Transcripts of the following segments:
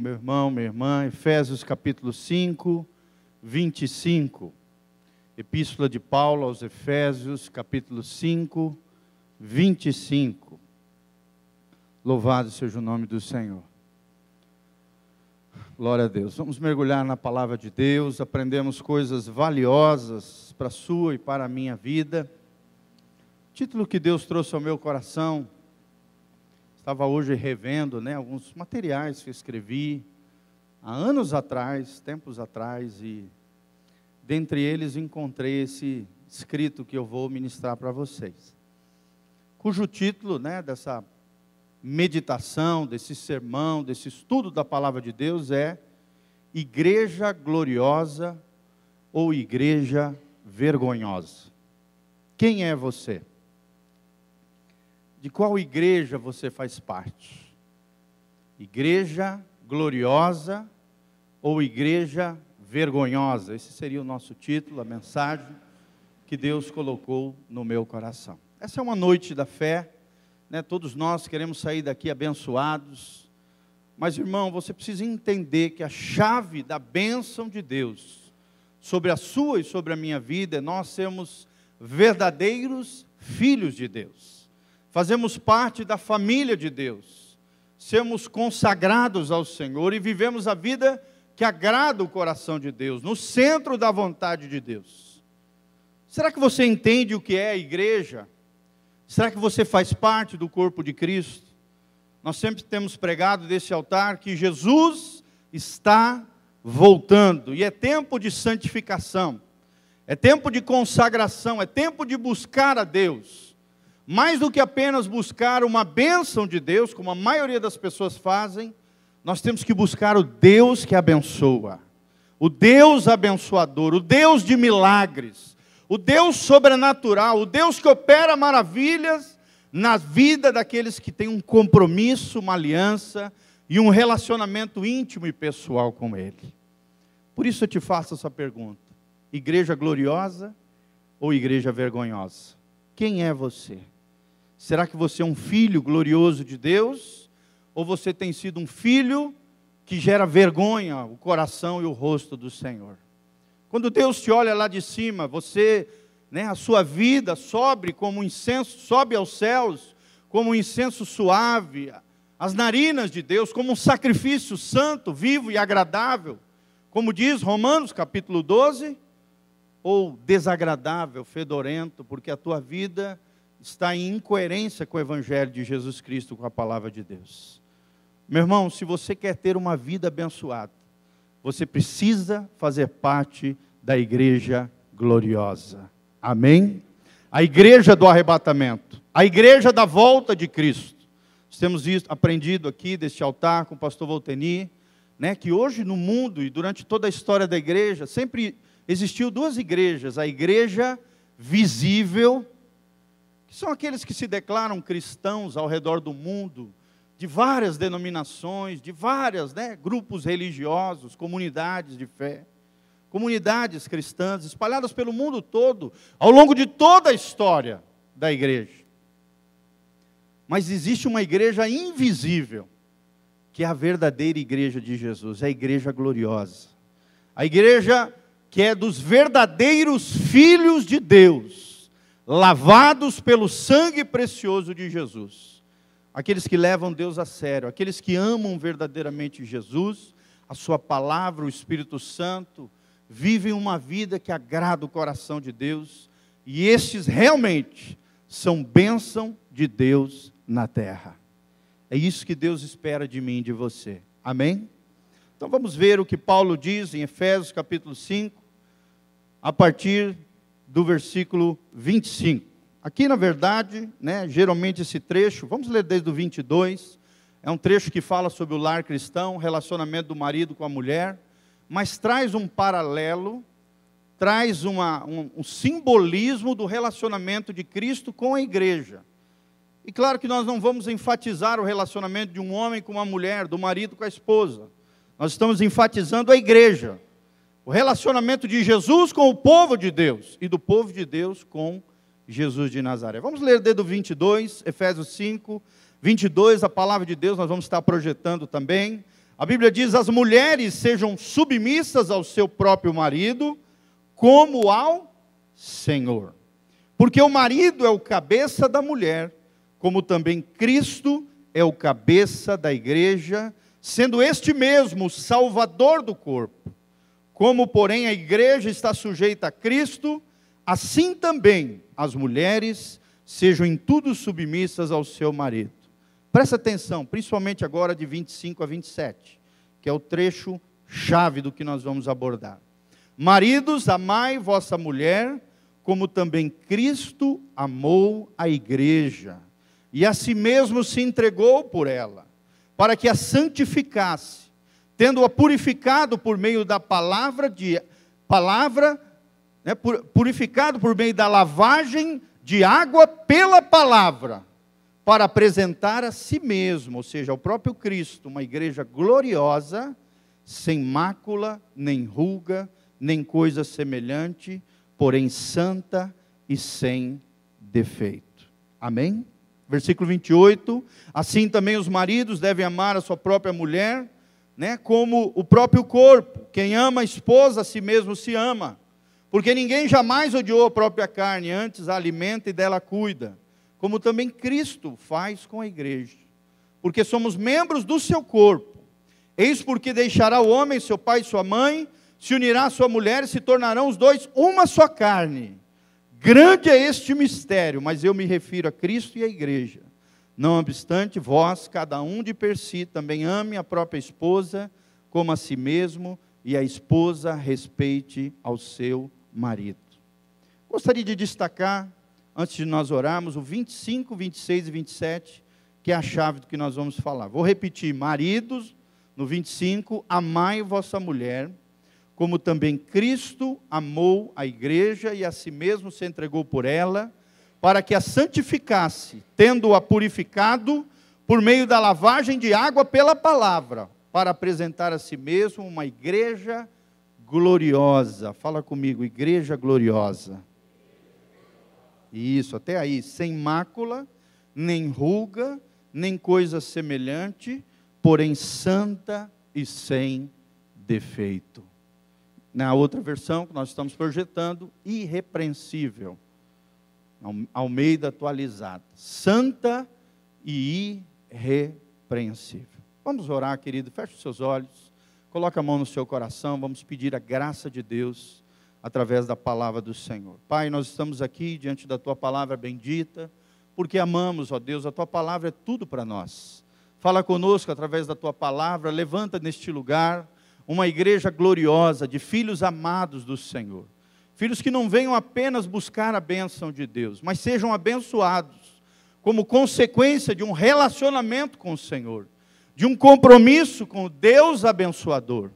meu irmão, minha irmã, Efésios capítulo 5, 25. Epístola de Paulo aos Efésios, capítulo 5, 25. Louvado seja o nome do Senhor. Glória a Deus. Vamos mergulhar na palavra de Deus, aprendemos coisas valiosas para a sua e para a minha vida. O título que Deus trouxe ao meu coração Estava hoje revendo né, alguns materiais que escrevi há anos atrás, tempos atrás, e dentre eles encontrei esse escrito que eu vou ministrar para vocês. Cujo título né, dessa meditação, desse sermão, desse estudo da palavra de Deus é Igreja Gloriosa ou Igreja Vergonhosa. Quem é você? De qual igreja você faz parte? Igreja gloriosa ou igreja vergonhosa? Esse seria o nosso título, a mensagem que Deus colocou no meu coração. Essa é uma noite da fé, né? todos nós queremos sair daqui abençoados, mas irmão, você precisa entender que a chave da bênção de Deus sobre a sua e sobre a minha vida é nós sermos verdadeiros filhos de Deus fazemos parte da família de Deus, sermos consagrados ao Senhor e vivemos a vida que agrada o coração de Deus, no centro da vontade de Deus. Será que você entende o que é a igreja? Será que você faz parte do corpo de Cristo? Nós sempre temos pregado desse altar que Jesus está voltando e é tempo de santificação, é tempo de consagração, é tempo de buscar a Deus mais do que apenas buscar uma bênção de Deus, como a maioria das pessoas fazem, nós temos que buscar o Deus que abençoa, o Deus abençoador, o Deus de milagres, o Deus sobrenatural, o Deus que opera maravilhas na vida daqueles que têm um compromisso, uma aliança e um relacionamento íntimo e pessoal com Ele. Por isso eu te faço essa pergunta: igreja gloriosa ou igreja vergonhosa? Quem é você? Será que você é um filho glorioso de Deus? Ou você tem sido um filho que gera vergonha o coração e o rosto do Senhor? Quando Deus te olha lá de cima, você, né, a sua vida sobe como um incenso, sobe aos céus, como um incenso suave, as narinas de Deus, como um sacrifício santo, vivo e agradável, como diz Romanos capítulo 12, ou desagradável, fedorento, porque a tua vida está em incoerência com o Evangelho de Jesus Cristo, com a palavra de Deus. Meu irmão, se você quer ter uma vida abençoada, você precisa fazer parte da igreja gloriosa. Amém? A igreja do arrebatamento, a igreja da volta de Cristo. Nós temos visto, aprendido aqui deste altar com o pastor Volteni, né, que hoje no mundo e durante toda a história da igreja, sempre existiu duas igrejas, a igreja visível são aqueles que se declaram cristãos ao redor do mundo, de várias denominações, de vários né, grupos religiosos, comunidades de fé, comunidades cristãs espalhadas pelo mundo todo, ao longo de toda a história da igreja. Mas existe uma igreja invisível, que é a verdadeira igreja de Jesus, é a igreja gloriosa, a igreja que é dos verdadeiros filhos de Deus lavados pelo sangue precioso de Jesus. Aqueles que levam Deus a sério, aqueles que amam verdadeiramente Jesus, a Sua palavra, o Espírito Santo, vivem uma vida que agrada o coração de Deus, e estes realmente são bênção de Deus na terra. É isso que Deus espera de mim e de você. Amém? Então vamos ver o que Paulo diz em Efésios capítulo 5, a partir do versículo 25. Aqui, na verdade, né, geralmente esse trecho, vamos ler desde o 22, é um trecho que fala sobre o lar cristão, relacionamento do marido com a mulher, mas traz um paralelo, traz uma, um, um simbolismo do relacionamento de Cristo com a igreja. E claro que nós não vamos enfatizar o relacionamento de um homem com uma mulher, do marido com a esposa. Nós estamos enfatizando a igreja. O relacionamento de Jesus com o povo de Deus e do povo de Deus com Jesus de Nazaré. Vamos ler desde o 22, Efésios 5, 22, a palavra de Deus nós vamos estar projetando também. A Bíblia diz: as mulheres sejam submissas ao seu próprio marido, como ao Senhor. Porque o marido é o cabeça da mulher, como também Cristo é o cabeça da igreja, sendo este mesmo o salvador do corpo. Como, porém, a igreja está sujeita a Cristo, assim também as mulheres sejam em tudo submissas ao seu marido. Presta atenção, principalmente agora de 25 a 27, que é o trecho chave do que nós vamos abordar. Maridos, amai vossa mulher, como também Cristo amou a igreja, e a si mesmo se entregou por ela, para que a santificasse, tendo-a purificado por meio da palavra de palavra, né, purificado por meio da lavagem de água pela palavra, para apresentar a si mesmo, ou seja, ao próprio Cristo, uma igreja gloriosa, sem mácula, nem ruga, nem coisa semelhante, porém santa e sem defeito. Amém? Versículo 28. Assim também os maridos devem amar a sua própria mulher, né, como o próprio corpo. Quem ama a esposa, a si mesmo se ama. Porque ninguém jamais odiou a própria carne, antes a alimenta e dela cuida. Como também Cristo faz com a igreja. Porque somos membros do seu corpo. Eis porque deixará o homem seu pai e sua mãe, se unirá à sua mulher e se tornarão os dois uma só carne. Grande é este mistério, mas eu me refiro a Cristo e à igreja. Não obstante, vós, cada um de per si, também ame a própria esposa como a si mesmo, e a esposa respeite ao seu marido. Gostaria de destacar, antes de nós orarmos, o 25, 26 e 27, que é a chave do que nós vamos falar. Vou repetir: maridos, no 25, amai vossa mulher como também Cristo amou a igreja e a si mesmo se entregou por ela, para que a santificasse, tendo-a purificado por meio da lavagem de água pela palavra, para apresentar a si mesmo uma igreja gloriosa. Fala comigo, igreja gloriosa. Isso, até aí, sem mácula, nem ruga, nem coisa semelhante, porém santa e sem defeito na outra versão que nós estamos projetando, irrepreensível. Almeida atualizada. Santa e irrepreensível. Vamos orar, querido. Feche os seus olhos. Coloque a mão no seu coração. Vamos pedir a graça de Deus através da palavra do Senhor. Pai, nós estamos aqui diante da tua palavra bendita, porque amamos, ó Deus, a tua palavra é tudo para nós. Fala conosco através da tua palavra, levanta neste lugar uma igreja gloriosa de filhos amados do Senhor. Filhos que não venham apenas buscar a bênção de Deus, mas sejam abençoados como consequência de um relacionamento com o Senhor, de um compromisso com o Deus abençoador.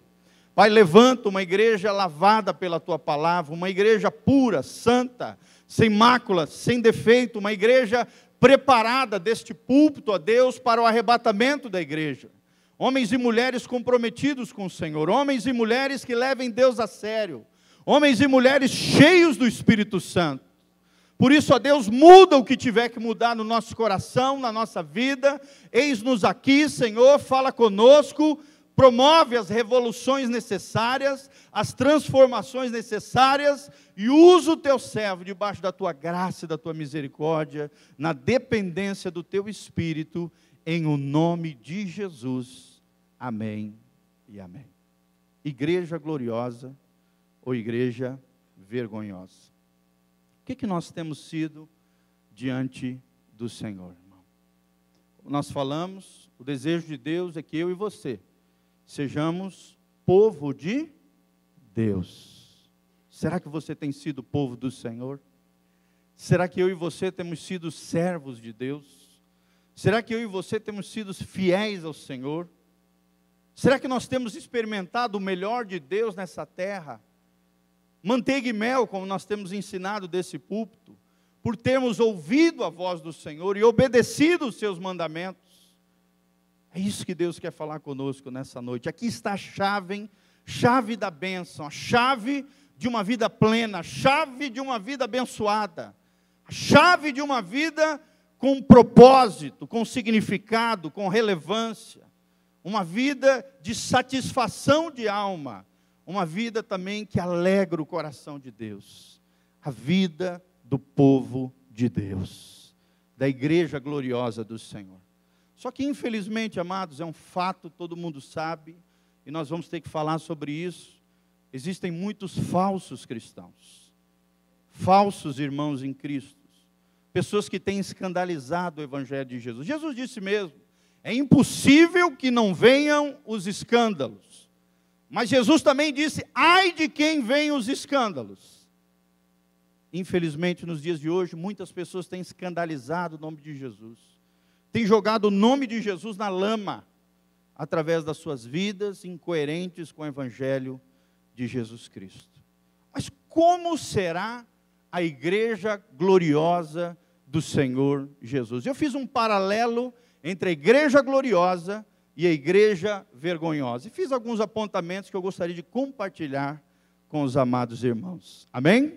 Pai, levanta uma igreja lavada pela tua palavra, uma igreja pura, santa, sem mácula, sem defeito, uma igreja preparada deste púlpito a Deus para o arrebatamento da igreja homens e mulheres comprometidos com o Senhor, homens e mulheres que levem Deus a sério, homens e mulheres cheios do Espírito Santo. Por isso, ó Deus, muda o que tiver que mudar no nosso coração, na nossa vida. Eis-nos aqui, Senhor, fala conosco, promove as revoluções necessárias, as transformações necessárias e usa o teu servo debaixo da tua graça e da tua misericórdia, na dependência do teu espírito em o nome de Jesus. Amém e amém. Igreja gloriosa ou igreja vergonhosa? O que, que nós temos sido diante do Senhor, irmão? Nós falamos, o desejo de Deus é que eu e você sejamos povo de Deus. Será que você tem sido povo do Senhor? Será que eu e você temos sido servos de Deus? Será que eu e você temos sido fiéis ao Senhor? Será que nós temos experimentado o melhor de Deus nessa terra? Manteiga e mel, como nós temos ensinado desse púlpito, por termos ouvido a voz do Senhor e obedecido os seus mandamentos. É isso que Deus quer falar conosco nessa noite. Aqui está a chave, chave da bênção, a chave de uma vida plena, a chave de uma vida abençoada, a chave de uma vida com propósito, com significado, com relevância. uma vida de satisfação de alma, uma vida também que alegra o coração de Deus, a vida do povo de Deus, da igreja gloriosa do Senhor. Só que, infelizmente, amados, é um fato, todo mundo sabe, e nós vamos ter que falar sobre isso. Existem muitos falsos cristãos, falsos irmãos em Cristo, pessoas que têm escandalizado o Evangelho de Jesus. Jesus disse mesmo: é impossível que não venham os escândalos. Mas Jesus também disse: ai de quem vem os escândalos. Infelizmente, nos dias de hoje, muitas pessoas têm escandalizado o nome de Jesus tem jogado o nome de Jesus na lama, através das suas vidas incoerentes com o Evangelho de Jesus Cristo. Mas como será a igreja gloriosa do Senhor Jesus? Eu fiz um paralelo entre a igreja gloriosa e a igreja vergonhosa. E fiz alguns apontamentos que eu gostaria de compartilhar com os amados irmãos. Amém?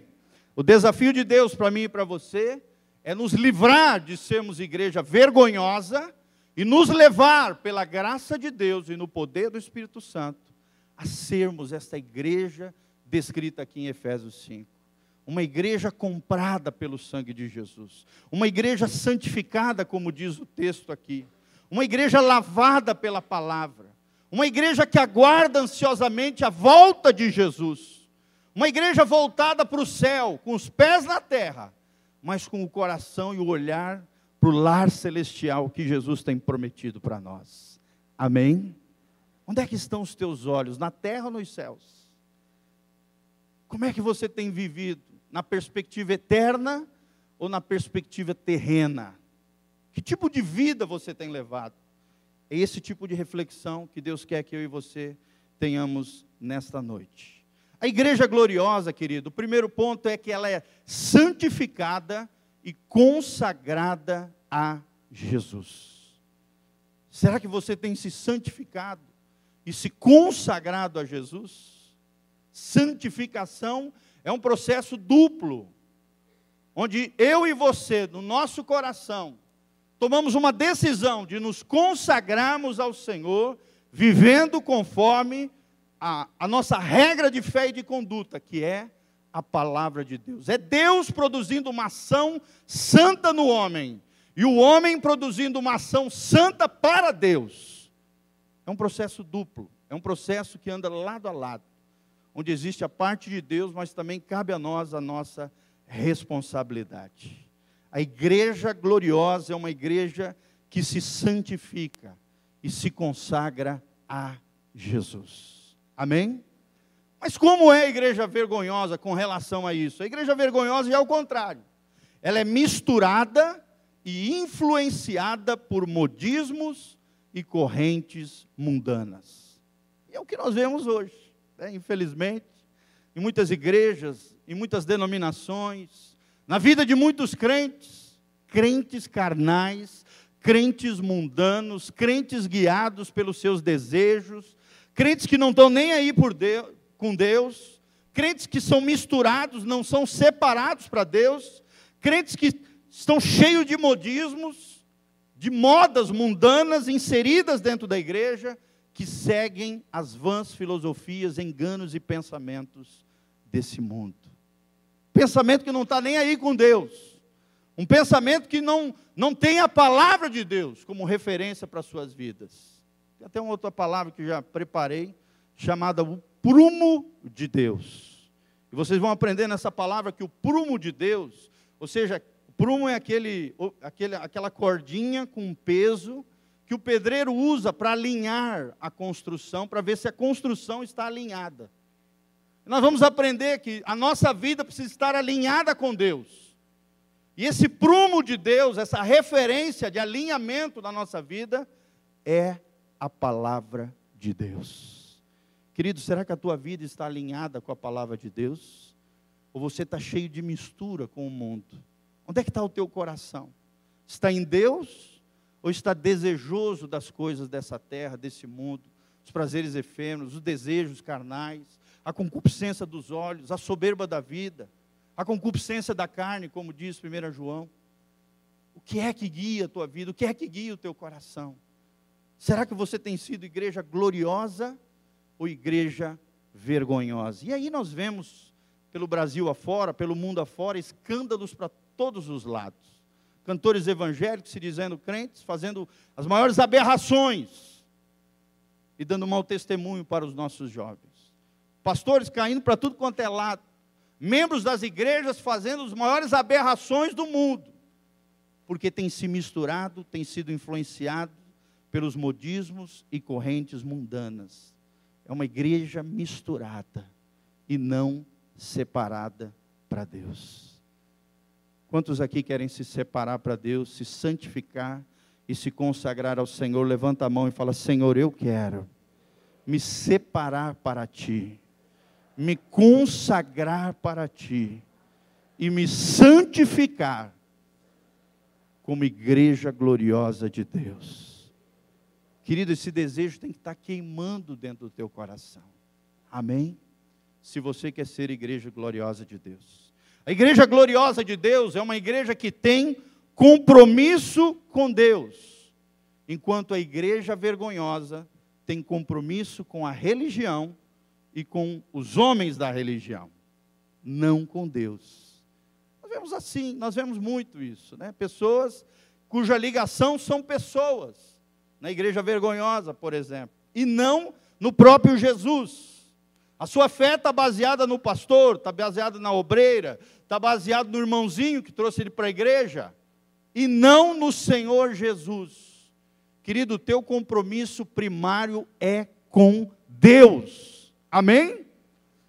O desafio de Deus para mim e para você é nos livrar de sermos igreja vergonhosa e nos levar, pela graça de Deus e no poder do Espírito Santo, a sermos esta igreja descrita aqui em Efésios 5. Uma igreja comprada pelo sangue de Jesus. Uma igreja santificada, como diz o texto aqui. Uma igreja lavada pela palavra. Uma igreja que aguarda ansiosamente a volta de Jesus. Uma igreja voltada para o céu, com os pés na terra mas com o coração e o olhar para o lar celestial que Jesus tem prometido para nós. Amém? Onde é que estão os teus olhos? Na terra ou nos céus? Como é que você tem vivido? Na perspectiva eterna ou na perspectiva terrena? Que tipo de vida você tem levado? É esse tipo de reflexão que Deus quer que eu e você tenhamos nesta noite. A igreja gloriosa, querido, o primeiro ponto é que ela é santificada e consagrada a Jesus. Será que você tem se santificado e se consagrado a Jesus? Santificação é um processo duplo, onde eu e você, no nosso coração, tomamos uma decisão de nos consagrarmos ao Senhor, vivendo conforme a, a nossa regra de fé e de conduta, que é a palavra de Deus. É Deus produzindo uma ação santa no homem, e o homem produzindo uma ação santa para Deus. É um processo duplo, é um processo que anda lado a lado, onde existe a parte de Deus, mas também cabe a nós a nossa responsabilidade. A igreja gloriosa é uma igreja que se santifica e se consagra a Jesus. Amém? Mas como é a igreja vergonhosa com relação a isso? A igreja vergonhosa é o contrário. Ela é misturada e influenciada por modismos e correntes mundanas. E é o que nós vemos hoje, né? infelizmente, em muitas igrejas, em muitas denominações, na vida de muitos crentes, crentes carnais, crentes mundanos, crentes guiados pelos seus desejos, crentes que não estão nem aí por Deus, com Deus, crentes que são misturados, não são separados para Deus, crentes que estão cheios de modismos, de modas mundanas inseridas dentro da igreja, que seguem as vãs filosofias, enganos e pensamentos desse mundo. Pensamento que não está nem aí com Deus. Um pensamento que não, não tem a palavra de Deus como referência para as suas vidas. Tem até uma outra palavra que já preparei, chamada o prumo de Deus. E vocês vão aprender nessa palavra que o prumo de Deus, ou seja, o prumo é aquele, aquele, aquela cordinha com peso que o pedreiro usa para alinhar a construção, para ver se a construção está alinhada. Nós vamos aprender que a nossa vida precisa estar alinhada com Deus. E esse prumo de Deus, essa referência de alinhamento da nossa vida, é a palavra de Deus. Querido, será que a tua vida está alinhada com a palavra de Deus? Ou você está cheio de mistura com o mundo? Onde é que está o teu coração? Está em Deus? Ou está desejoso das coisas dessa terra, desse mundo, os prazeres efêmeros, os desejos carnais, a concupiscência dos olhos, a soberba da vida, a concupiscência da carne, como diz 1 João? O que é que guia a tua vida? O que é que guia o teu coração? Será que você tem sido igreja gloriosa ou igreja vergonhosa? E aí nós vemos pelo Brasil afora, pelo mundo afora, escândalos para todos os lados. Cantores evangélicos se dizendo crentes, fazendo as maiores aberrações e dando mau testemunho para os nossos jovens. Pastores caindo para tudo quanto é lado. Membros das igrejas fazendo as maiores aberrações do mundo. Porque tem se misturado, tem sido influenciado pelos modismos e correntes mundanas. É uma igreja misturada e não separada para Deus. Quantos aqui querem se separar para Deus, se santificar e se consagrar ao Senhor? Levanta a mão e fala: Senhor, eu quero me separar para ti, me consagrar para ti e me santificar como igreja gloriosa de Deus. Querido, esse desejo tem que estar queimando dentro do teu coração. Amém? Se você quer ser igreja gloriosa de Deus. A igreja gloriosa de Deus é uma igreja que tem compromisso com Deus, enquanto a igreja vergonhosa tem compromisso com a religião e com os homens da religião, não com Deus. Nós vemos assim, nós vemos muito isso, né? Pessoas cuja ligação são pessoas, na igreja vergonhosa, por exemplo, e não no próprio Jesus. A sua fé está baseada no pastor, está baseada na obreira, está baseada no irmãozinho que trouxe ele para a igreja, e não no Senhor Jesus. Querido, o teu compromisso primário é com Deus. Amém?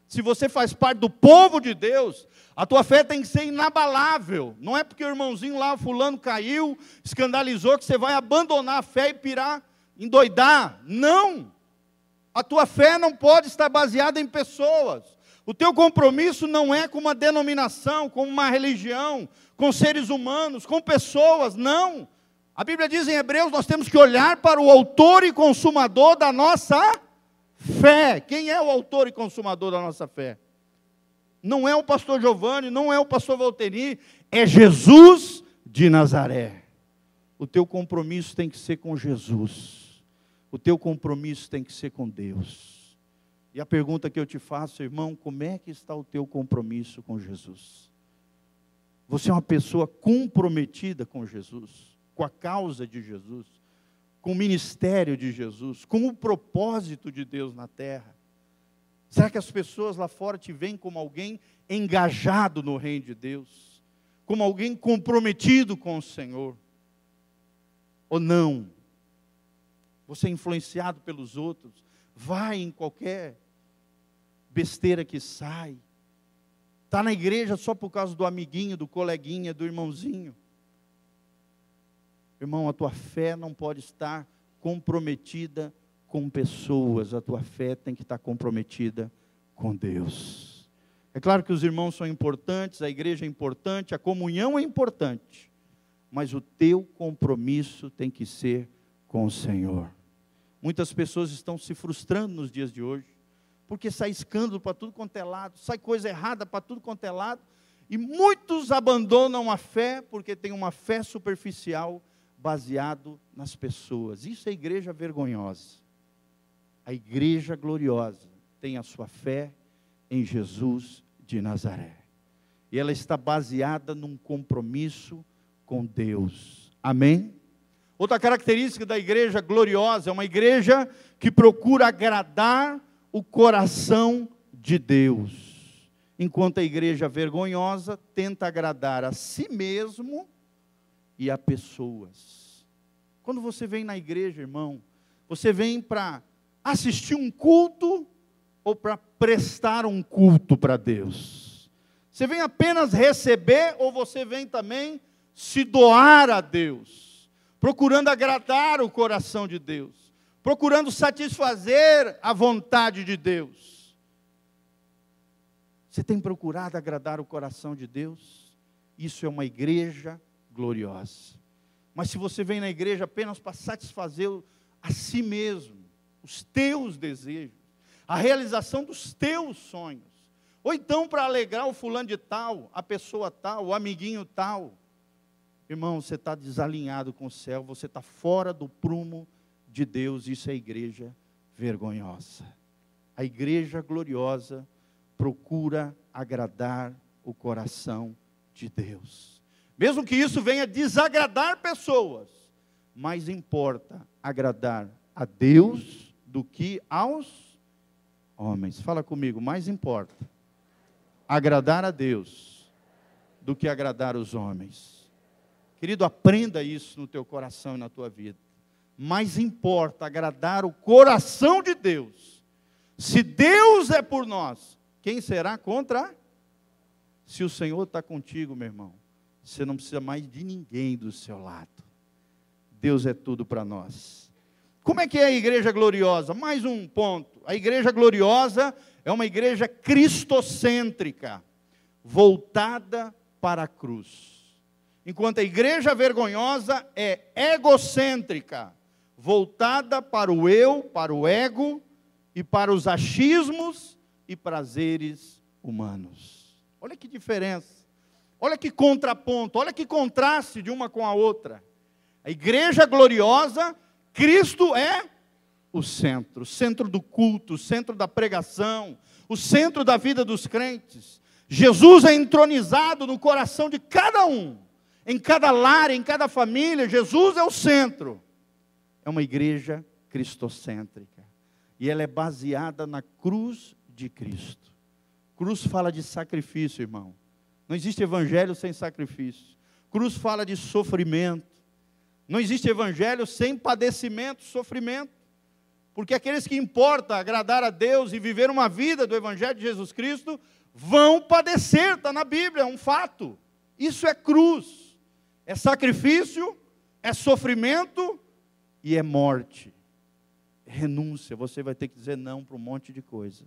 Se você faz parte do povo de Deus, a tua fé tem que ser inabalável. Não é porque o irmãozinho lá, fulano, caiu, escandalizou, que você vai abandonar a fé e pirar, endoidar. Não! A tua fé não pode estar baseada em pessoas. O teu compromisso não é com uma denominação, com uma religião, com seres humanos, com pessoas, não. A Bíblia diz em Hebreus: nós temos que olhar para o autor e consumador da nossa fé. Quem é o autor e consumador da nossa fé? não é o pastor Giovanni, não é o pastor Valteri, é Jesus de Nazaré. O teu compromisso tem que ser com Jesus. O teu compromisso tem que ser com Deus. E a pergunta que eu te faço, irmão, como é que está o teu compromisso com Jesus? Você é uma pessoa comprometida com Jesus, com a causa de Jesus, com o ministério de Jesus, com o propósito de Deus na terra. Será que as pessoas lá fora te veem como alguém engajado no reino de Deus? Como alguém comprometido com o Senhor? Ou não? Você é influenciado pelos outros, vai em qualquer besteira que sai. Está na igreja só por causa do amiguinho, do coleguinha, do irmãozinho. Irmão, a tua fé não pode estar comprometida com pessoas, a tua fé tem que estar comprometida com Deus. É claro que os irmãos são importantes, a igreja é importante, a comunhão é importante, mas o teu compromisso tem que ser com o Senhor. Muitas pessoas estão se frustrando nos dias de hoje, porque sai escândalo para tudo quanto é lado, sai coisa errada para tudo quanto é lado, e muitos abandonam a fé porque tem uma fé superficial baseado nas pessoas. Isso é igreja vergonhosa. A igreja gloriosa tem a sua fé em Jesus de Nazaré. E ela está baseada num compromisso com Deus. Amém? Outra característica da igreja gloriosa é uma igreja que procura agradar o coração de Deus. Enquanto a igreja vergonhosa tenta agradar a si mesmo e a pessoas. Quando você vem na igreja, irmão, você vem para assistir um culto ou para prestar um culto para Deus? Você vem apenas receber ou você vem também se doar a Deus, procurando agradar o coração de Deus, procurando satisfazer a vontade de Deus? Você tem procurado agradar o coração de Deus? Isso é uma igreja gloriosa. Mas se você vem na igreja apenas para satisfazer a si mesmo, os teus desejos, a realização dos teus sonhos. Ou então para alegrar o fulano de tal, a pessoa tal, o amiguinho tal. Irmão, você está desalinhado com o céu, você está fora do prumo de Deus, isso é igreja vergonhosa. A igreja gloriosa procura agradar o coração de Deus. Mesmo que isso venha desagradar pessoas, mais importa agradar a Deus do que aos homens. Fala comigo, mais importa agradar a Deus do que agradar os homens. Querido, aprenda isso no teu coração e na tua vida. Mais importa agradar o coração de Deus. Se Deus é por nós, quem será contra? Se o Senhor está contigo, meu irmão, você não precisa mais de ninguém do seu lado. Deus é tudo para nós. Como é que é a igreja gloriosa? Mais um ponto. A igreja gloriosa é uma igreja cristocêntrica, voltada para a cruz. Enquanto a igreja vergonhosa é egocêntrica, voltada para o eu, para o ego e para os achismos e prazeres humanos. Olha que diferença. Olha que contraponto, olha que contraste de uma com a outra. A igreja gloriosa, Cristo é o centro, o centro do culto, o centro da pregação, o centro da vida dos crentes. Jesus é entronizado no coração de cada um, em cada lar, em cada família, Jesus é o centro. É uma igreja cristocêntrica. E ela é baseada na cruz de Cristo. Cruz fala de sacrifício, irmão. Não existe evangelho sem sacrifício. Cruz fala de sofrimento. Não existe evangelho sem padecimento, sofrimento. Porque aqueles que importa agradar a Deus e viver uma vida do evangelho de Jesus Cristo vão padecer, está na Bíblia, é um fato. Isso é cruz. É sacrifício, é sofrimento e é morte. Renúncia, você vai ter que dizer não para um monte de coisa.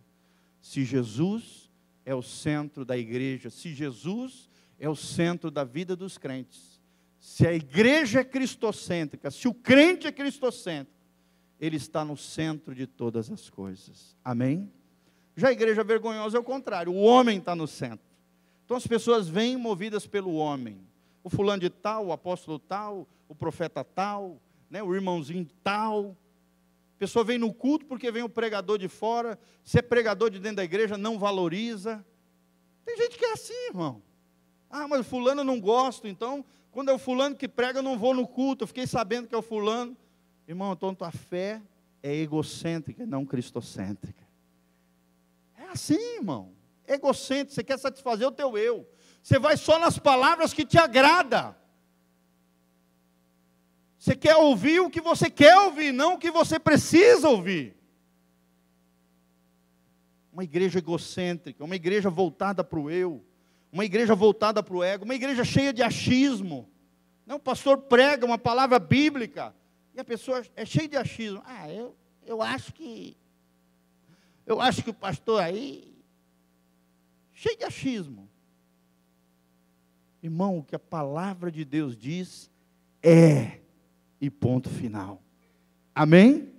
Se Jesus é o centro da igreja, se Jesus é o centro da vida dos crentes, se a igreja é cristocêntrica, se o crente é cristocêntrico, ele está no centro de todas as coisas. Amém? Já a igreja vergonhosa é o contrário, o homem está no centro. Então as pessoas vêm movidas pelo homem. O fulano de tal, o apóstolo tal, o profeta tal, né, o irmãozinho tal, pessoa vem no culto porque vem o pregador de fora, se é pregador de dentro da igreja, não valoriza. Tem gente que é assim, irmão. Ah, mas fulano eu não gosto, então, quando é o fulano que prega, eu não vou no culto, eu fiquei sabendo que é o fulano. Irmão, então tua fé é egocêntrica, não cristocêntrica. É assim, irmão. Egocêntrico, você quer satisfazer o teu eu. Você vai só nas palavras que te agrada. Você quer ouvir o que você quer ouvir, não o que você precisa ouvir. Uma igreja egocêntrica, uma igreja voltada para o eu, uma igreja voltada para o ego, uma igreja cheia de achismo. Não, o pastor prega uma palavra bíblica e a pessoa é cheia de achismo. Ah, eu, eu acho que. Eu acho que o pastor aí. Cheio de achismo. Irmão, o que a palavra de Deus diz é e ponto final. Amém?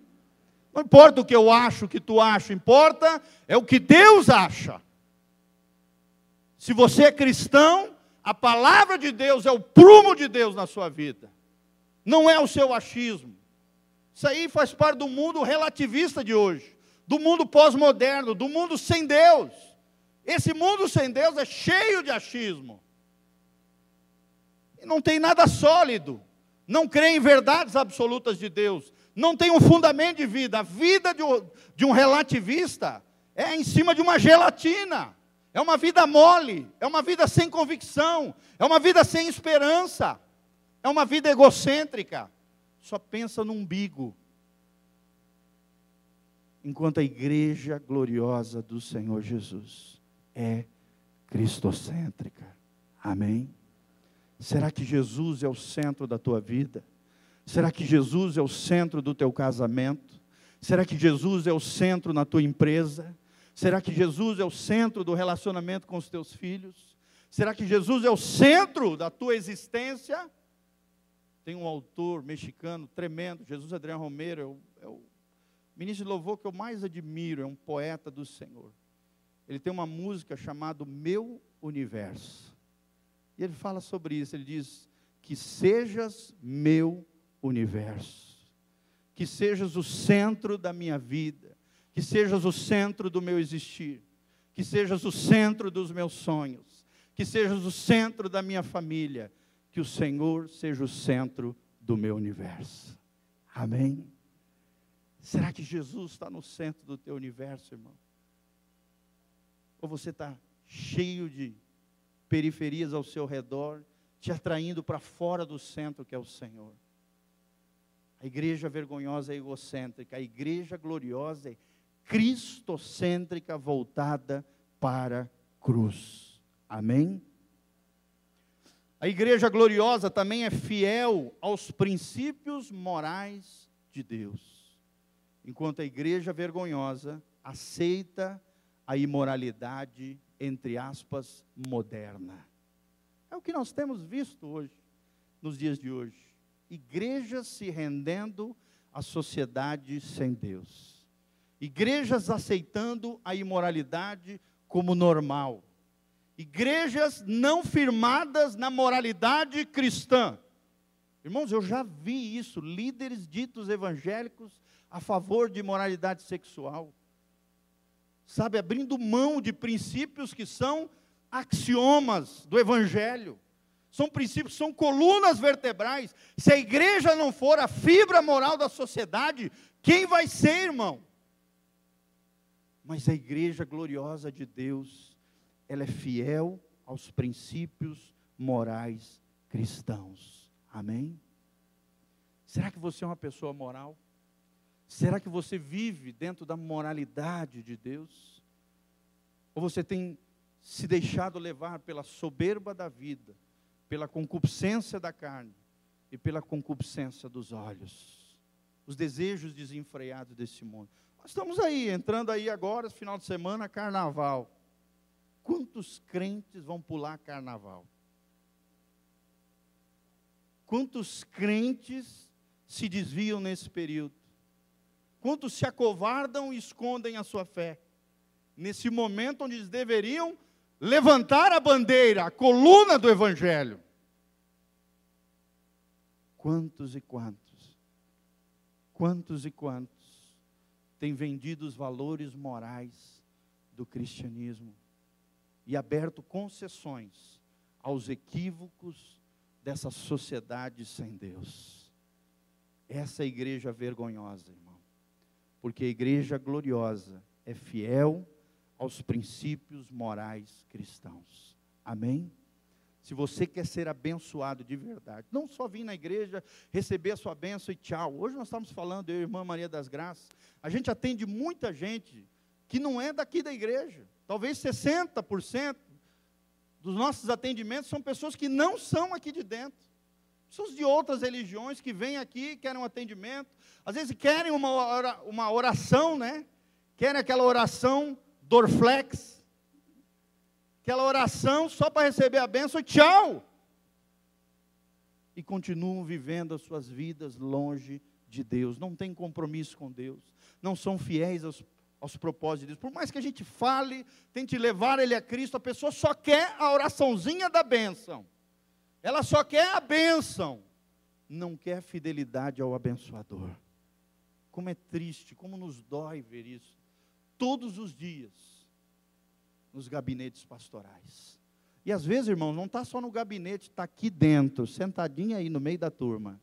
Não importa o que eu acho, o que tu acha, importa é o que Deus acha. Se você é cristão, a palavra de Deus é o prumo de Deus na sua vida, não é o seu achismo. Isso aí faz parte do mundo relativista de hoje, do mundo pós-moderno, do mundo sem Deus. Esse mundo sem Deus é cheio de achismo. E não tem nada sólido não crê em verdades absolutas de Deus, não tem um fundamento de vida. A vida de um, de um relativista é em cima de uma gelatina, é uma vida mole, é uma vida sem convicção, é uma vida sem esperança, é uma vida egocêntrica, só pensa no umbigo. Enquanto a igreja gloriosa do Senhor Jesus é cristocêntrica. Amém? Será que Jesus é o centro da tua vida? Será que Jesus é o centro do teu casamento? Será que Jesus é o centro na tua empresa? Será que Jesus é o centro do relacionamento com os teus filhos? Será que Jesus é o centro da tua existência? Tem um autor mexicano tremendo, Jesus Adriano Romero, é o, é o ministro de louvor que eu mais admiro, é um poeta do Senhor. Ele tem uma música chamada Meu Universo. E ele fala sobre isso, ele diz: Que sejas meu universo. que sejas o centro da minha vida, que sejas o centro do meu existir, que sejas o centro dos meus sonhos, que sejas o centro da minha família, que o Senhor seja o centro do meu universo. Amém? Será que Jesus está no centro do teu universo, irmão? Ou você está cheio de periferias ao seu redor, te atraindo para fora do centro que é o Senhor? A igreja vergonhosa é egocêntrica, a igreja gloriosa é cristocêntrica, voltada para a cruz. Amém? A igreja gloriosa também é fiel aos princípios morais de Deus, enquanto a igreja vergonhosa aceita a imoralidade, entre aspas, moderna. É o que nós temos visto hoje, nos dias de hoje. Igrejas se rendendo à sociedade sem Deus. Igrejas aceitando a imoralidade como normal igrejas não firmadas na moralidade cristã. Irmãos, eu já vi isso, líderes ditos evangélicos a favor de moralidade sexual. Sabe, abrindo mão de princípios que são axiomas do evangelho. São princípios, são colunas vertebrais. Se a igreja não for a fibra moral da sociedade, quem vai ser, irmão? Mas a igreja gloriosa de Deus ela é fiel aos princípios morais cristãos. Amém? Será que você é uma pessoa moral? Será que você vive dentro da moralidade de Deus? Ou você tem se deixado levar pela soberba da vida, pela concupiscência da carne e pela concupiscência dos olhos? Os desejos desenfreados desse mundo. Nós estamos aí, entrando aí agora, final de semana, carnaval. Quantos crentes vão pular carnaval? Quantos crentes se desviam nesse período? Quantos se acovardam e escondem a sua fé? Nesse momento onde eles deveriam levantar a bandeira, a coluna do Evangelho. Quantos e quantos, quantos e quantos têm vendido os valores morais do cristianismo? e aberto concessões aos equívocos dessa sociedade sem Deus. Essa é a igreja vergonhosa. Porque a igreja gloriosa é fiel aos princípios morais cristãos. Amém? Se você quer ser abençoado de verdade, não só vir na igreja, receber a sua bênção e tchau. Hoje nós estamos falando, eu e a irmã Maria das Graças, a gente atende muita gente que não é daqui da igreja. Talvez 60% dos nossos atendimentos são pessoas que não são aqui de dentro. Pessoas de outras religiões que vêm aqui, querem um atendimento, às vezes querem uma, uma oração, né? Querem aquela oração Dorflex, aquela oração só para receber a bênção e tchau. E continuam vivendo as suas vidas longe de Deus, não têm compromisso com Deus, não são fiéis aos aos propósitos de Deus. Por mais que a gente fale, tente levar ele a Cristo, a pessoa só quer a oraçãozinha da bênção. Ela só quer a bênção, não quer fidelidade ao abençoador. Como é triste, como nos dói ver isso. Todos os dias, nos gabinetes pastorais. E às vezes, irmão, não está só no gabinete, está aqui dentro, sentadinha aí no meio da turma.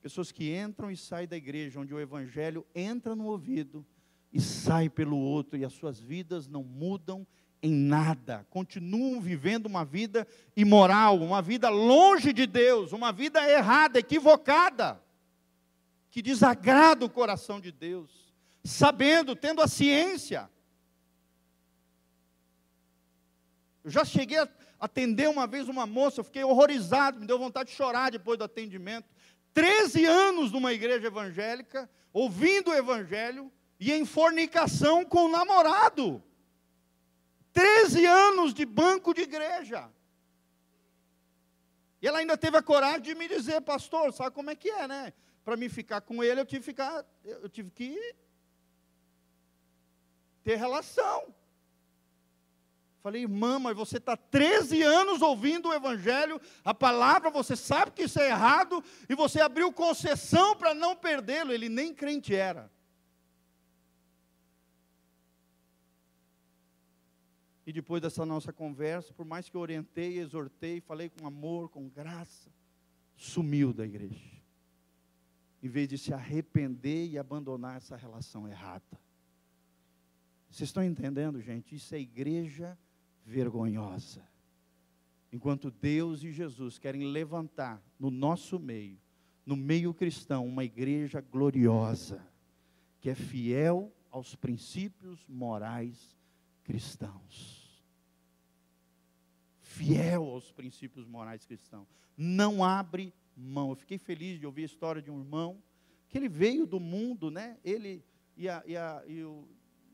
Pessoas que entram e saem da igreja, onde o evangelho entra no ouvido e sai pelo outro, e as suas vidas não mudam em nada, continuam vivendo uma vida imoral, uma vida longe de Deus, uma vida errada, equivocada, que desagrada o coração de Deus, sabendo, tendo a ciência. Eu já cheguei a atender uma vez uma moça, eu fiquei horrorizado, me deu vontade de chorar depois do atendimento. 13 anos numa igreja evangélica, ouvindo o evangelho, e em fornicação com o namorado. Treze anos de banco de igreja. E ela ainda teve a coragem de me dizer, pastor, sabe como é que é, né? Para me ficar com ele, eu tive que ficar, eu tive que ter relação. Falei, irmã, mas você está 13 anos ouvindo o Evangelho, a palavra, você sabe que isso é errado, e você abriu concessão para não perdê-lo. Ele nem crente era. E depois dessa nossa conversa, por mais que eu orientei, exortei, falei com amor, com graça, sumiu da igreja. Em vez de se arrepender e abandonar essa relação errada. Vocês estão entendendo, gente? Isso é igreja vergonhosa. Enquanto Deus e Jesus querem levantar no nosso meio, no meio cristão, uma igreja gloriosa, que é fiel aos princípios morais cristãos. Fiel aos princípios morais cristãos. Não abre mão. Eu fiquei feliz de ouvir a história de um irmão que ele veio do mundo, né? Ele e a, e a, e o,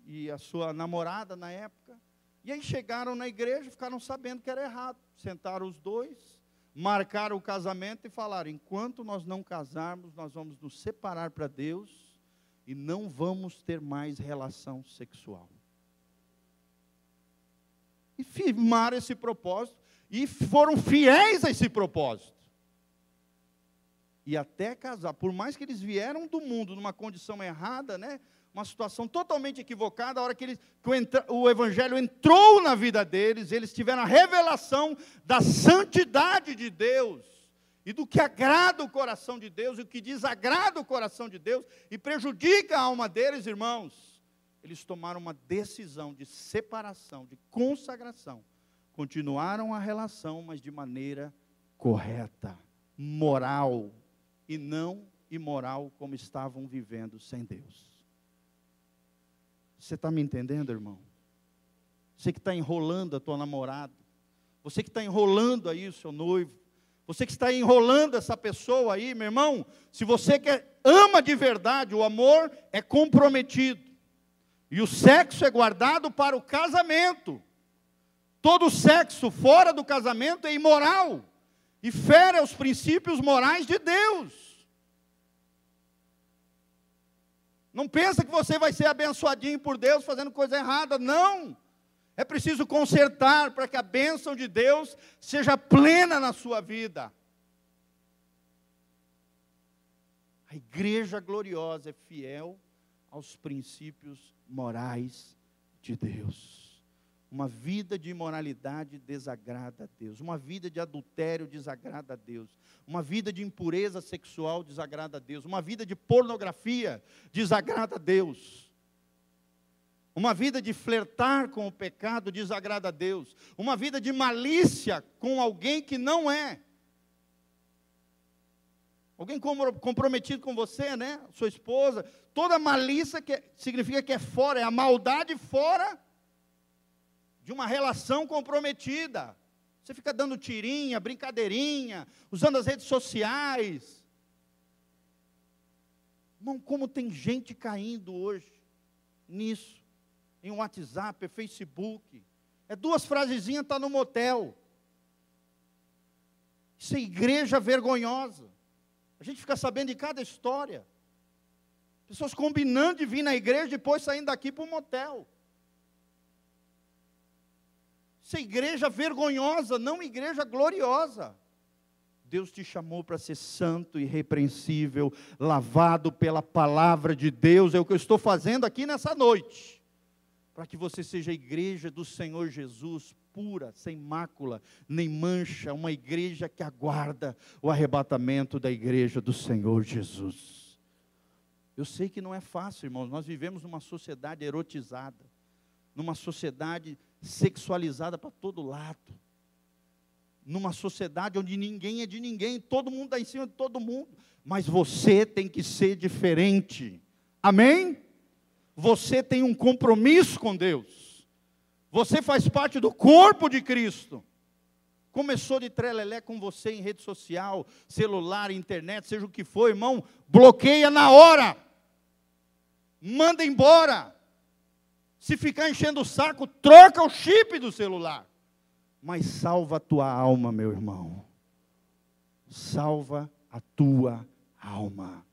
e a sua namorada na época. E aí chegaram na igreja, ficaram sabendo que era errado. Sentaram os dois, marcaram o casamento e falaram: enquanto nós não casarmos, nós vamos nos separar para Deus e não vamos ter mais relação sexual. E firmaram esse propósito e foram fiéis a esse propósito. E até casar, por mais que eles vieram do mundo numa condição errada, né? uma situação totalmente equivocada, a hora que, eles, que o, o, Evangelho entrou na vida deles, eles tiveram a revelação da santidade de Deus, e do que agrada o coração de Deus, e o que desagrada o coração de Deus, e prejudica a alma deles, irmãos. Eles tomaram uma decisão de separação, de consagração. Continuaram a relação, mas de maneira correta, moral, e não imoral como estavam vivendo sem Deus. Você está me entendendo, irmão? Você que está enrolando a tua namorada, você que está enrolando aí o seu noivo, você que está enrolando essa pessoa aí, meu irmão, se você quer, ama de verdade, o amor é comprometido. E o sexo é guardado para o casamento. Todo sexo fora do casamento é imoral e fere aos princípios morais de Deus. Não pensa que você vai ser abençoadinho por Deus fazendo coisa errada, não. É preciso consertar para que a bênção de Deus seja plena na sua vida. A igreja gloriosa é fiel aos princípios morais de Deus. Uma vida de imoralidade desagrada a Deus. Uma vida de adultério desagrada a Deus. Uma vida de impureza sexual desagrada a Deus. Uma vida de pornografia desagrada a Deus. Uma vida de flertar com o pecado desagrada a Deus. Uma vida de malícia com alguém que não é. Alguém comprometido com você, né? Sua esposa. Toda malícia que é, significa que é fora, é a maldade fora de uma relação comprometida. Você fica dando tirinha, brincadeirinha, usando as redes sociais. Irmão, como tem gente caindo hoje nisso, em WhatsApp, Facebook. É duas frasezinhas, está no motel. Isso é igreja vergonhosa. A gente fica sabendo de cada história. Pessoas combinando de vir na igreja e depois saindo daqui para o motel. Isso é igreja vergonhosa, não igreja gloriosa. Deus te chamou para ser santo, irrepreensível, lavado pela palavra de Deus. É o que eu estou fazendo aqui nessa noite. Para que você seja a igreja do Senhor Jesus, pura, sem mácula, nem mancha, uma igreja que aguarda o arrebatamento da igreja do Senhor Jesus. Eu sei que não é fácil, irmãos, nós vivemos numa sociedade erotizada, numa sociedade sexualizada para todo lado. Numa sociedade onde ninguém é de ninguém, todo mundo está em cima de todo mundo. Mas você tem que ser diferente. Amém? Você tem um compromisso com Deus. Você faz parte do corpo de Cristo. Começou de trelelé com você em rede social, celular, internet, seja o que for, irmão, bloqueia na hora. Manda embora. Se ficar enchendo o saco, troca o chip do celular. Mas salva a tua alma, meu irmão. Salva a tua alma.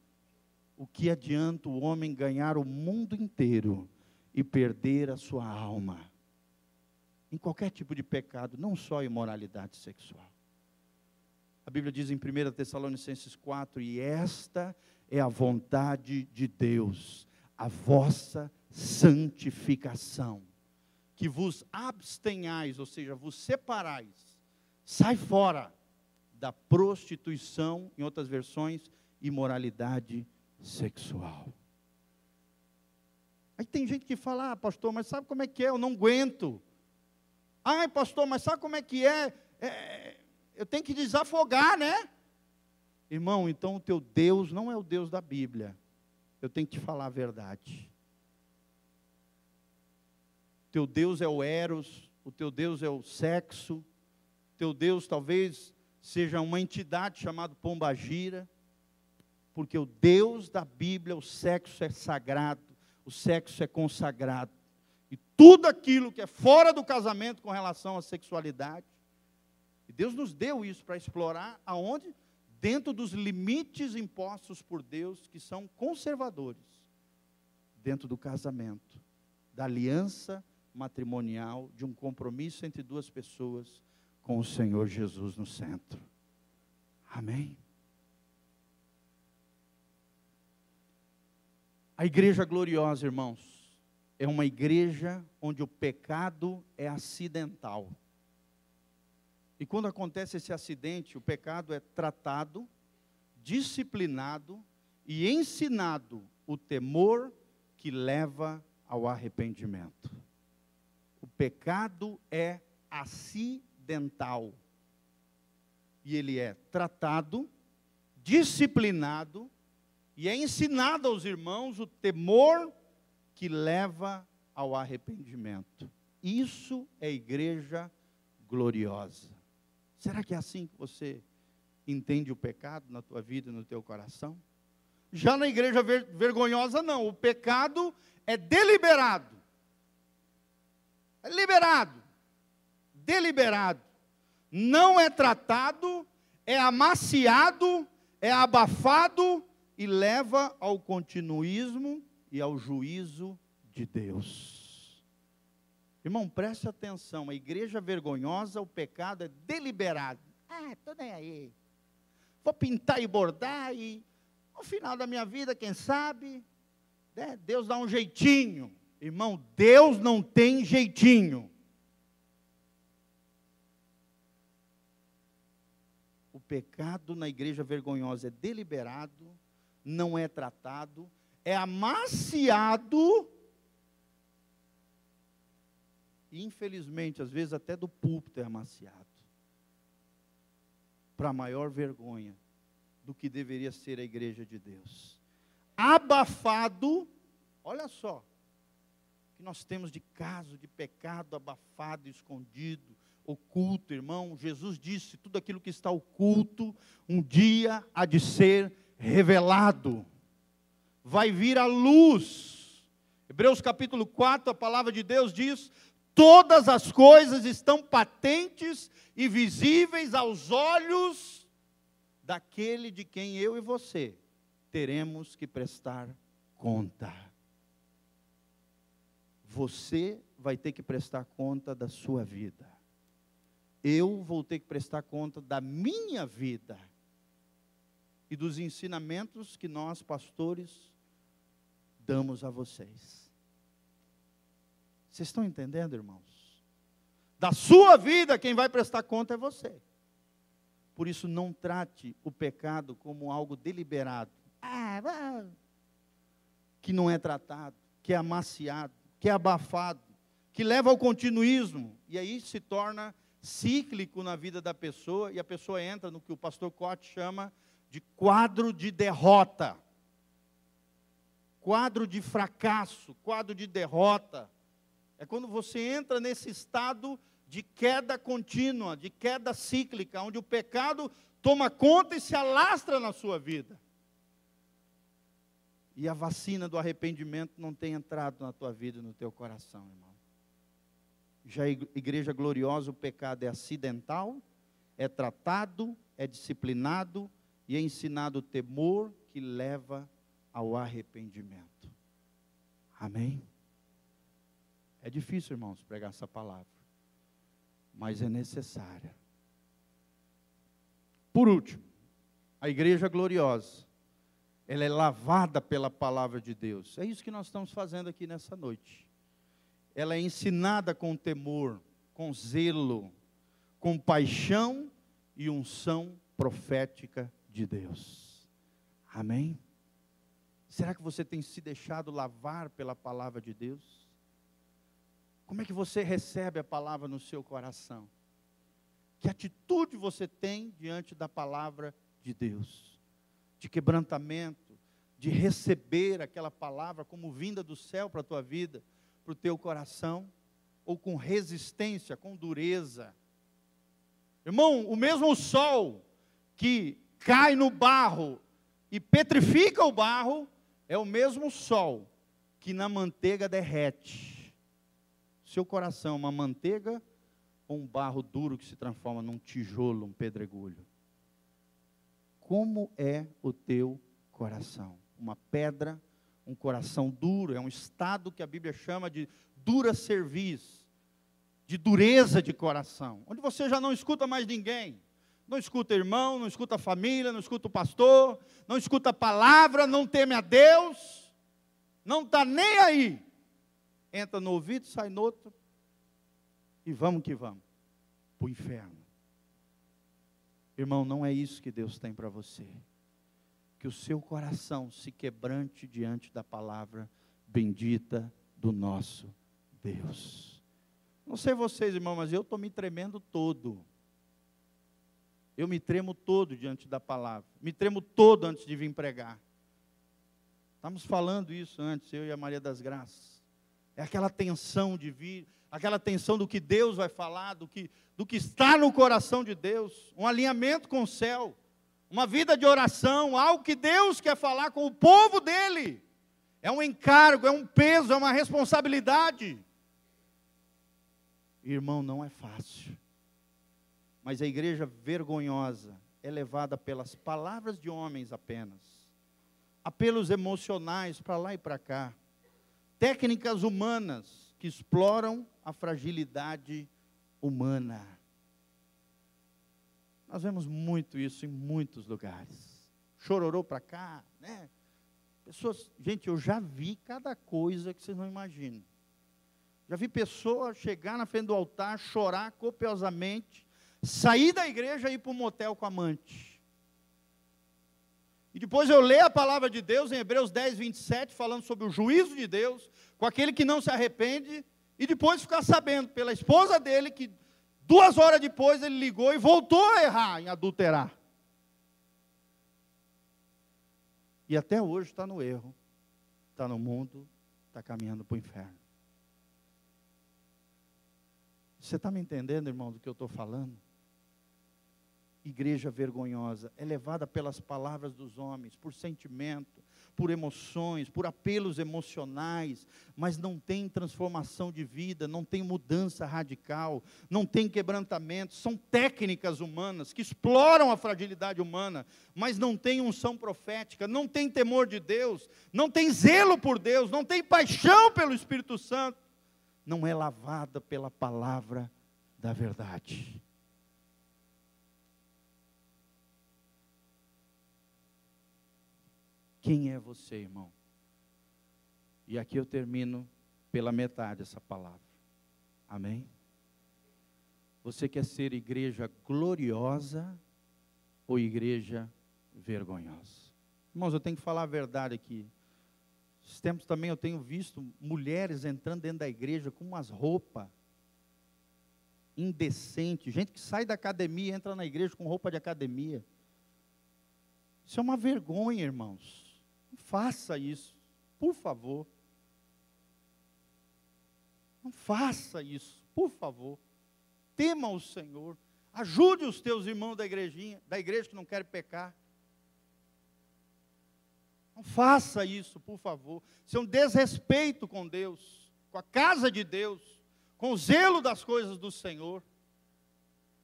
O que adianta o homem ganhar o mundo inteiro e perder a sua alma? Em qualquer tipo de pecado, não só imoralidade sexual. A Bíblia diz em 1 Tessalonicenses 4: E esta é a vontade de Deus, a vossa santificação, que vos abstenhais, ou seja, vos separais, sai fora da prostituição, em outras versões, imoralidade sexual. Aí tem gente que fala, ah, pastor, mas sabe como é que é? Eu não aguento. Ai, pastor, mas sabe como é que é? é eu tenho que desafogar, né? Irmão, então o teu Deus não é o Deus da Bíblia. Eu tenho que te falar a verdade. Teu Deus é o Eros, o teu Deus é o sexo, teu Deus talvez seja uma entidade chamada Pombagira, porque o Deus da Bíblia, o sexo é sagrado o sexo é consagrado. Tudo aquilo que é fora do casamento com relação à sexualidade. E Deus nos deu isso para explorar aonde? Dentro dos limites impostos por Deus, que são conservadores. Dentro do casamento, da aliança matrimonial, de um compromisso entre duas pessoas com o Senhor Jesus no centro. Amém. A igreja gloriosa, irmãos, é uma igreja onde o pecado é acidental. E quando acontece esse acidente, o pecado é tratado, disciplinado e ensinado o temor que leva ao arrependimento. O pecado é acidental. E ele é tratado, disciplinado e é ensinado aos irmãos o temor que leva ao arrependimento. Isso é igreja gloriosa. Será que é assim que você entende o pecado na tua vida e no teu coração? Já na igreja ver, vergonhosa, não. O pecado é deliberado. É liberado. Deliberado. Não é tratado, é amaciado, é abafado e leva ao continuismo e ao juízo de Deus. Irmão, preste atenção, a igreja vergonhosa, o pecado é deliberado. Ah, estou nem aí. Vou pintar e bordar e no final da minha vida, quem sabe, né, Deus dá um jeitinho. Irmão, Deus não tem jeitinho. O pecado na igreja vergonhosa é deliberado, não é tratado, é amaciado. Infelizmente, às vezes até do púlpito é amaciado. Para maior vergonha do que deveria ser a igreja de Deus. Abafado, olha só, que nós temos de caso de pecado abafado, escondido, oculto, irmão. Jesus disse: tudo aquilo que está oculto, um dia há de ser revelado, vai vir a luz. Hebreus capítulo 4, a palavra de Deus diz: todas as coisas estão patentes e visíveis aos olhos daquele de quem eu e você teremos que prestar conta. Você vai ter que prestar conta da sua vida. Eu vou ter que prestar conta da minha vida e dos ensinamentos que nós, pastores, damos a vocês. Vocês estão entendendo, irmãos? Da sua vida, quem vai prestar conta é você. Por isso, não trate o pecado como algo deliberado. Ah, que não é tratado, que é amaciado, que é abafado, que leva ao continuismo. E aí se torna cíclico na vida da pessoa, e a pessoa entra no que o pastor Cote chama de quadro de derrota, quadro de fracasso, quadro de derrota. É quando você entra nesse estado de queda contínua, de queda cíclica, onde o pecado toma conta e se alastra na sua vida. E a vacina do arrependimento não tem entrado na tua vida e no teu coração, irmão. Já igreja gloriosa, o pecado é acidental, é tratado, é disciplinado, e é ensinado o temor que leva ao arrependimento. Amém? É difícil, irmãos, pregar essa palavra. mas é necessária. Por último, a igreja gloriosa, ela é lavada pela palavra de Deus. É isso que nós estamos fazendo aqui nessa noite. Ela é ensinada com temor, com zelo, com paixão e unção profética de Deus. Amém? Será que você tem se deixado lavar pela palavra de Deus? Como é que você recebe a palavra no seu coração? Que atitude você tem diante da palavra de Deus? De quebrantamento, de receber aquela palavra como vinda do céu para a tua vida, para o teu coração, ou com resistência, com dureza? Irmão, o mesmo sol que cai no barro e petrifica o barro, é o mesmo sol que na manteiga derrete. Seu coração, uma manteiga ou um barro duro que se transforma num tijolo, um pedregulho? Como é o teu coração? Uma pedra, um coração duro, é um estado que a Bíblia chama de dura cerviz, de dureza de coração, onde você já não escuta mais ninguém, não escuta irmão, não escuta família, não escuta o pastor, não escuta a palavra, não teme a Deus, não está nem aí. Entra no ouvido, sai no outro, e vamos que vamos para o inferno. Irmão, não é isso que Deus tem para você. Que o seu coração se quebrante diante da palavra bendita do nosso Deus. Não sei vocês, irmão, mas eu estou me tremendo todo. Eu me tremo todo diante da palavra. Me tremo todo antes de vir pregar. Estamos falando isso antes, eu e a Maria das Graças. É aquela tensão de vir aquela tensão do que Deus vai falar, do que, do que está no coração de Deus, um alinhamento com o céu, uma vida de oração, algo que Deus quer falar com o povo dele. É um encargo, é um peso, é uma responsabilidade. Irmão, não é fácil. Mas a igreja vergonhosa é levada pelas palavras de homens apenas, apelos emocionais para lá e para cá, técnicas humanas que exploram a fragilidade humana. Nós vemos muito isso em muitos lugares. Chororou para cá, né? Pessoas, gente, eu já vi cada coisa que vocês não imaginam. Já vi pessoa chegar na frente do altar, chorar copiosamente, sair da igreja e ir para um motel com amante. E depois eu leio a palavra de Deus em Hebreus 10, 27, falando sobre o juízo de Deus, com aquele que não se arrepende, e depois ficar sabendo pela esposa dele que duas horas depois ele ligou e voltou a errar em adulterar. E até hoje está no erro, está no mundo, está caminhando para o inferno. Você está me entendendo, irmão, do que eu estou falando? Igreja vergonhosa, é levada pelas palavras dos homens, por sentimento, por emoções, por apelos emocionais, mas não tem transformação de vida, não tem mudança radical, não tem quebrantamento, são técnicas humanas que exploram a fragilidade humana, mas não tem unção profética, não tem temor de Deus, não tem zelo por Deus, não tem paixão pelo Espírito Santo, não é lavada pela palavra da verdade. Quem é você, irmão? E aqui eu termino pela metade essa palavra. Amém? Você quer ser igreja gloriosa ou igreja vergonhosa? Irmãos, eu tenho que falar a verdade aqui. Esses tempos também eu tenho visto mulheres entrando dentro da igreja com umas roupas indecentes. Gente que sai da academia entra na igreja com roupa de academia. Isso é uma vergonha, irmãos. Faça isso, por favor. Não faça isso, por favor. Tema o Senhor. Ajude os teus irmãos da igrejinha, da igreja que não querem pecar. Não faça isso, por favor. Isso é um desrespeito com Deus, com a casa de Deus, com o zelo das coisas do Senhor.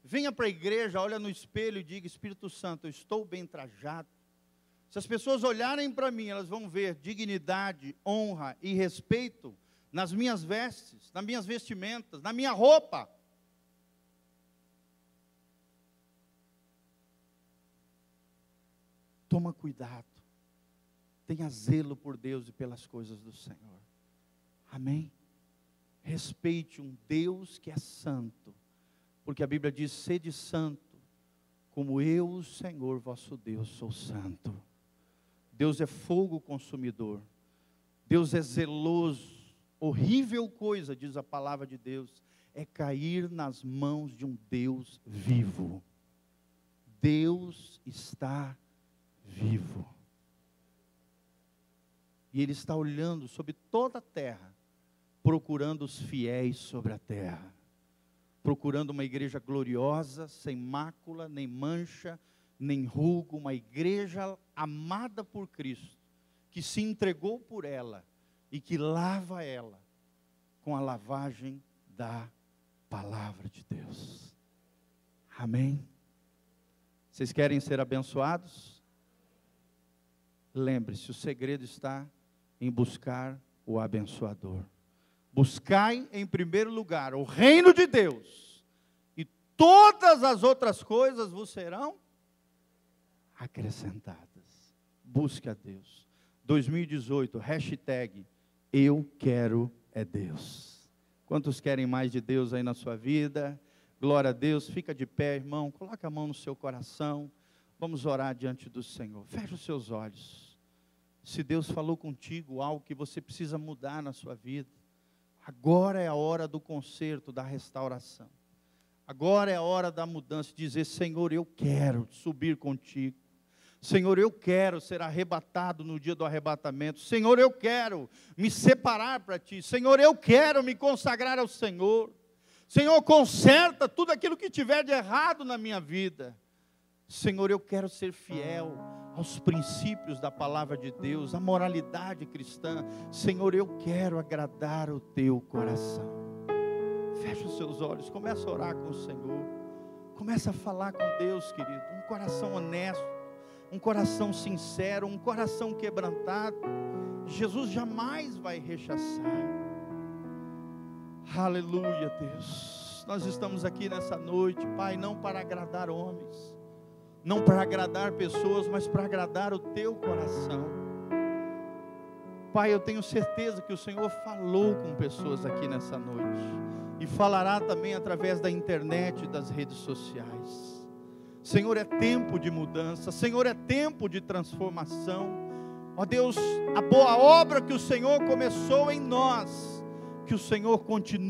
Venha para a igreja, olha no espelho e diga: Espírito Santo, eu estou bem trajado, se as pessoas olharem para mim, elas vão ver dignidade, honra e respeito nas minhas vestes, nas minhas vestimentas, na minha roupa. Toma cuidado. Tenha zelo por Deus e pelas coisas do Senhor. Amém? Respeite um Deus que é santo, porque a Bíblia diz: sede santo, como eu, o Senhor vosso Deus, sou santo. Deus é fogo consumidor, Deus é zeloso. Horrível coisa, diz a palavra de Deus, é cair nas mãos de um Deus vivo. Deus está vivo. E Ele está olhando sobre toda a terra, procurando os fiéis sobre a terra, procurando uma igreja gloriosa, sem mácula, nem mancha, nem rugo, uma igreja amada por Cristo, que se entregou por ela e que lava ela com a lavagem da palavra de Deus. Amém? Vocês querem ser abençoados? Lembre-se, o segredo está em buscar o abençoador. Buscai em primeiro lugar o reino de Deus, e todas as outras coisas vos serão acrescentadas. Busque a Deus. 2018, hashtag Eu quero é Deus. Quantos querem mais de Deus aí na sua vida? Glória a Deus, fica de pé, irmão, coloca a mão no seu coração. Vamos orar diante do Senhor. Feche os seus olhos. Se Deus falou contigo algo que você precisa mudar na sua vida, agora é a hora do conserto, da restauração. Agora é a hora da mudança, dizer: Senhor, eu quero subir contigo. Senhor, eu quero ser arrebatado no dia do arrebatamento. Senhor, eu quero me separar para ti. Senhor, eu quero me consagrar ao Senhor. Senhor, conserta tudo aquilo que tiver de errado na minha vida. Senhor, eu quero ser fiel aos princípios da palavra de Deus, à moralidade cristã. Senhor, eu quero agradar o teu coração. Feche os seus olhos, começa a orar com o Senhor. Começa a falar com Deus, querido. Um coração honesto um coração sincero, um coração quebrantado, Jesus jamais vai rechaçar. Aleluia, Deus. Nós estamos aqui nessa noite, Pai, não para agradar homens, não para agradar pessoas, mas para agradar o teu coração. Pai, eu tenho certeza que o Senhor falou com pessoas aqui nessa noite e falará também através da internet e das redes sociais. Senhor, é tempo de mudança, Senhor, é tempo de transformação. Ó Deus, a boa obra que o Senhor começou em nós, que o Senhor continue